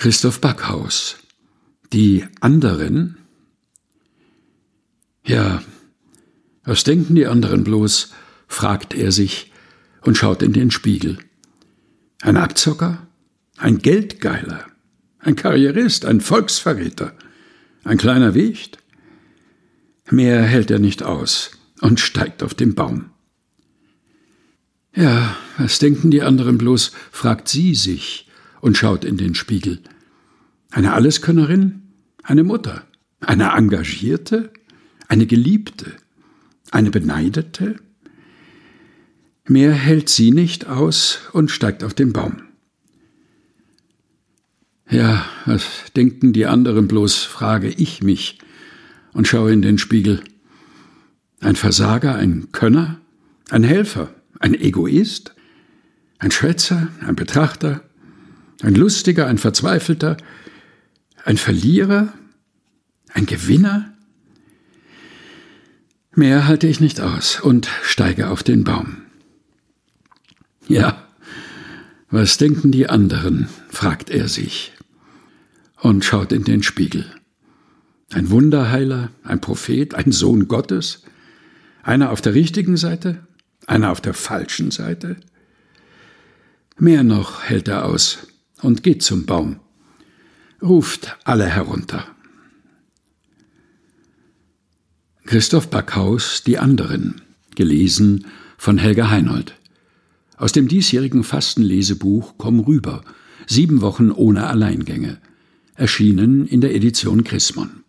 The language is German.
Christoph Backhaus. Die anderen? Ja, was denken die anderen bloß? fragt er sich und schaut in den Spiegel. Ein Abzocker? Ein Geldgeiler? Ein Karrierist? Ein Volksverräter? Ein kleiner Wicht? Mehr hält er nicht aus und steigt auf den Baum. Ja, was denken die anderen bloß? fragt sie sich und schaut in den Spiegel. Eine Alleskönnerin? Eine Mutter? Eine Engagierte? Eine Geliebte? Eine Beneidete? Mehr hält sie nicht aus und steigt auf den Baum. Ja, was denken die anderen bloß, frage ich mich und schaue in den Spiegel. Ein Versager, ein Könner, ein Helfer, ein Egoist, ein Schwätzer, ein Betrachter, ein Lustiger, ein Verzweifelter, ein Verlierer, ein Gewinner? Mehr halte ich nicht aus und steige auf den Baum. Ja, was denken die anderen? fragt er sich und schaut in den Spiegel. Ein Wunderheiler, ein Prophet, ein Sohn Gottes, einer auf der richtigen Seite, einer auf der falschen Seite. Mehr noch hält er aus und geht zum Baum, ruft alle herunter. Christoph Backhaus Die anderen, gelesen von Helga Heinold. Aus dem diesjährigen Fastenlesebuch Komm rüber, sieben Wochen ohne Alleingänge, erschienen in der Edition Chrismon.